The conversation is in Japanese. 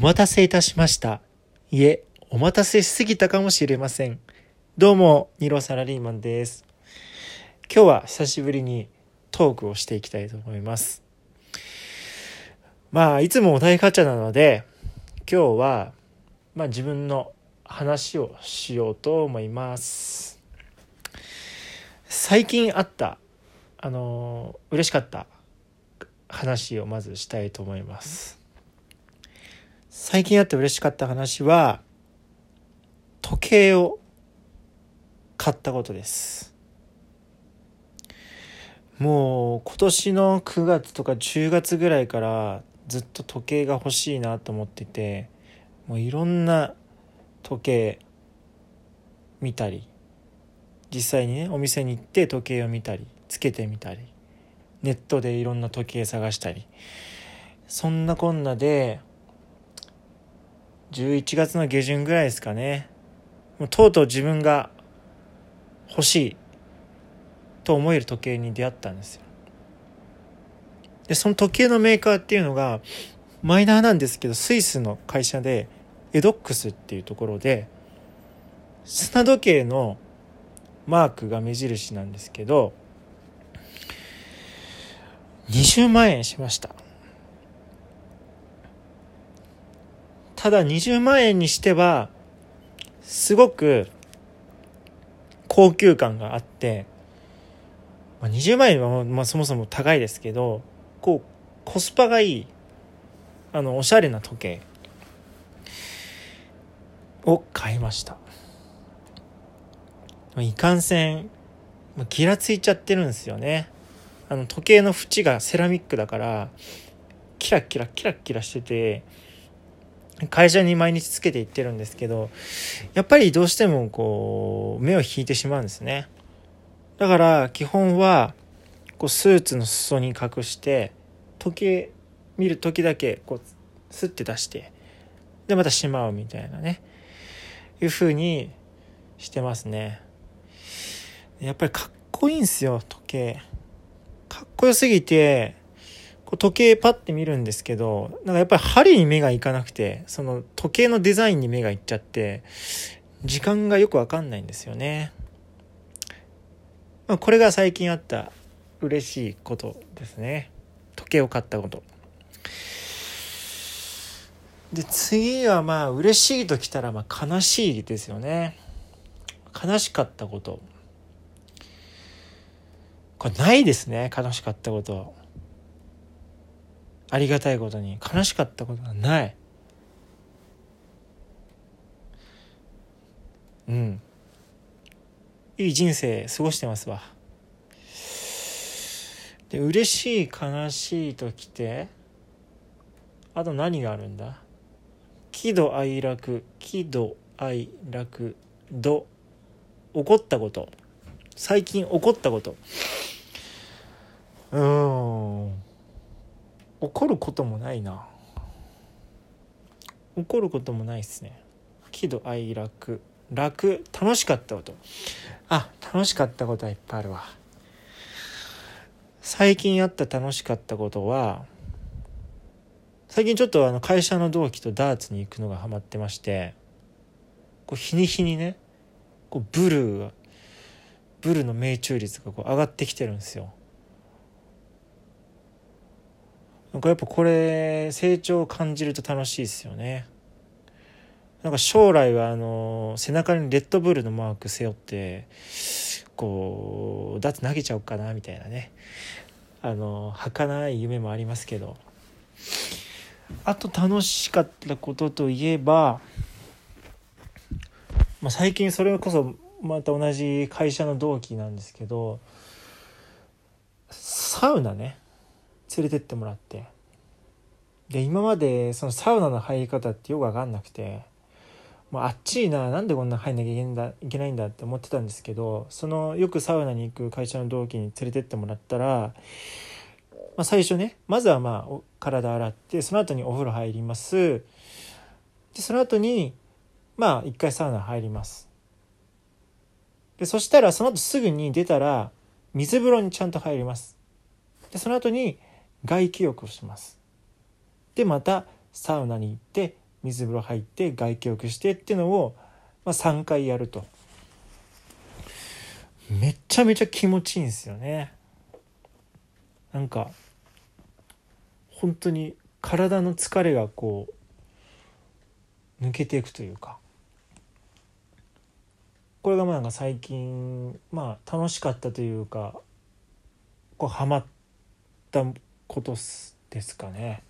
お待たせいたしました。いえ、お待たせしすぎたかもしれません。どうも、ニロサラリーマンです。今日は久しぶりにトークをしていきたいと思います。まあ、いつもお題ガチャなので、今日は、まあ自分の話をしようと思います。最近あった、あの、嬉しかった話をまずしたいと思います。最近あって嬉しかった話は時計を買ったことです。もう今年の9月とか10月ぐらいからずっと時計が欲しいなと思っててもういろんな時計見たり実際にねお店に行って時計を見たりつけてみたりネットでいろんな時計探したりそんなこんなで11月の下旬ぐらいですかね。もうとうとう自分が欲しいと思える時計に出会ったんですよ。でその時計のメーカーっていうのがマイナーなんですけどスイスの会社でエドックスっていうところで砂時計のマークが目印なんですけど20万円しました。ただ20万円にしてはすごく高級感があって、まあ、20万円はまあそもそも高いですけどこうコスパがいいあのおしゃれな時計を買いました。いかんせんまあギラついちゃってるんですよね。あの時計の縁がセラミックだからキラキラキラキラしてて会社に毎日つけていってるんですけどやっぱりどうしてもこう目を引いてしまうんですね。だから基本はこうスーツの裾に隠して時計見る時だけこうスッて出してでまたしまうみたいなね。いう風にしてますね。やっぱりかっこいいんすよ時計。かっこよすぎてこう時計パッて見るんですけどなんかやっぱり針に目がいかなくてその時計のデザインに目がいっちゃって時間がよくわかんないんですよね、まあ、これが最近あった嬉しいことですね。時計を買ったこと。で次はまあ嬉しいときたらまあ悲しいですよね。悲しかったこと。これないですね悲しかったこと。ありがたいことに悲しかったことがない。うん。いい人生過ごしてますわ。で嬉しい悲しいときてあと何があるんだ？喜怒哀楽喜怒哀楽怒怒ったこと。最近怒ったこと。うん。怒ることもないな。怒ることもないっすね。喜怒哀楽。楽楽しかったこと。あ楽しかったことはいっぱいあるわ。最近あった楽しかったことは最近ちょっとあの会社の同期とダーツに行くのがハマってましてこう日に日にねこうブルーがブルーの命中率がこう上がってきてるんですよ。なんかやっぱこれ成長を感じると楽しいですよね。なんか将来はあの背中にレッドブルのマーク背負ってこうだって投げちゃおうかなみたいなね。あの儚い夢もありますけど。あと楽しかったことといえば、まあ、最近それこそまた同じ会社の同期なんですけどサウナね。連れてってもらって。で今までそのサウナの入り方ってよく分かんなくてもうあっちいななんでこんな入んなきゃいけんだいけないんだって思ってたんですけどそのよくサウナに行く会社の同期に連れてってもらったら、まあ、最初ねまずはまあ体洗ってその後にお風呂入ります。でその後にまあ一回サウナ入ります。でそしたらその後すぐに出たら水風呂にちゃんと入ります。でその後に外気浴をします。でまたサウナに行って水風呂入って外気浴してっていうのを、まあ、3回やると。めちゃめちゃ気持ちいいんですよね。なんか本当に体の疲れがこう抜けていくというか。これがまあなんか最近まあ楽しかったというかこうハマったことですかね。